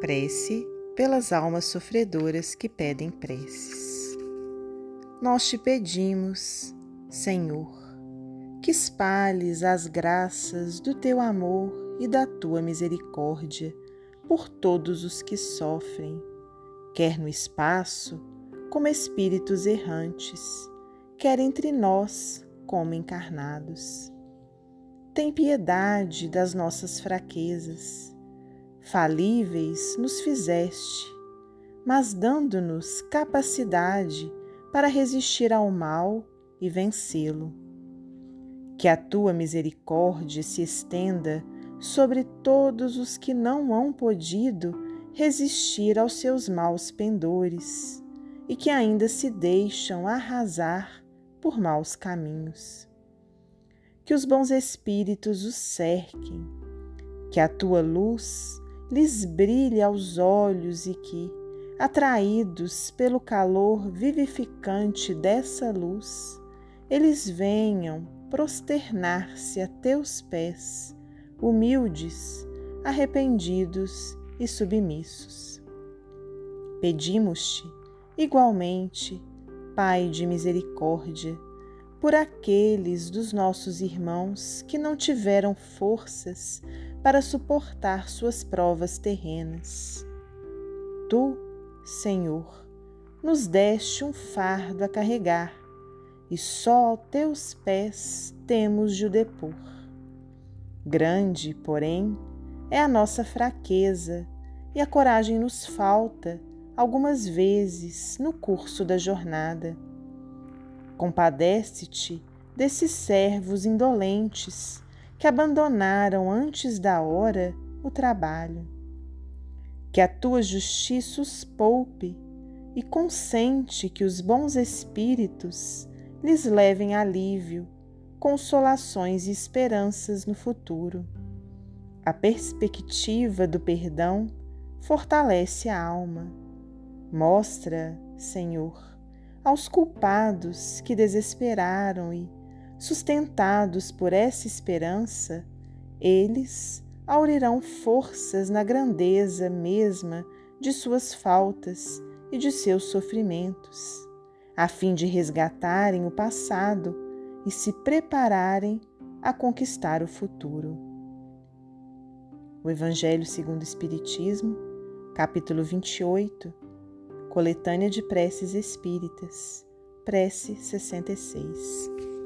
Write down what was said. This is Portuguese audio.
Prece pelas almas sofredoras que pedem preces. Nós te pedimos, Senhor, que espalhes as graças do teu amor e da tua misericórdia por todos os que sofrem, quer no espaço, como espíritos errantes, quer entre nós, como encarnados. Tem piedade das nossas fraquezas falíveis nos fizeste, mas dando-nos capacidade para resistir ao mal e vencê-lo. Que a tua misericórdia se estenda sobre todos os que não hão podido resistir aos seus maus pendores e que ainda se deixam arrasar por maus caminhos. Que os bons espíritos os cerquem, que a tua luz lhes brilhe aos olhos e que, atraídos pelo calor vivificante dessa luz, eles venham prosternar-se a teus pés, humildes, arrependidos e submissos. Pedimos-te, igualmente, Pai de misericórdia, por aqueles dos nossos irmãos que não tiveram forças para suportar suas provas terrenas. Tu, Senhor, nos deste um fardo a carregar e só aos teus pés temos de o depor. Grande, porém, é a nossa fraqueza e a coragem nos falta algumas vezes no curso da jornada. Compadece-te desses servos indolentes que abandonaram antes da hora o trabalho. Que a tua justiça os poupe e consente que os bons espíritos lhes levem alívio, consolações e esperanças no futuro. A perspectiva do perdão fortalece a alma. Mostra, Senhor, aos culpados que desesperaram e, Sustentados por essa esperança, eles aurirão forças na grandeza mesma de suas faltas e de seus sofrimentos, a fim de resgatarem o passado e se prepararem a conquistar o futuro. O Evangelho segundo o Espiritismo, capítulo 28, coletânea de preces espíritas, prece 66.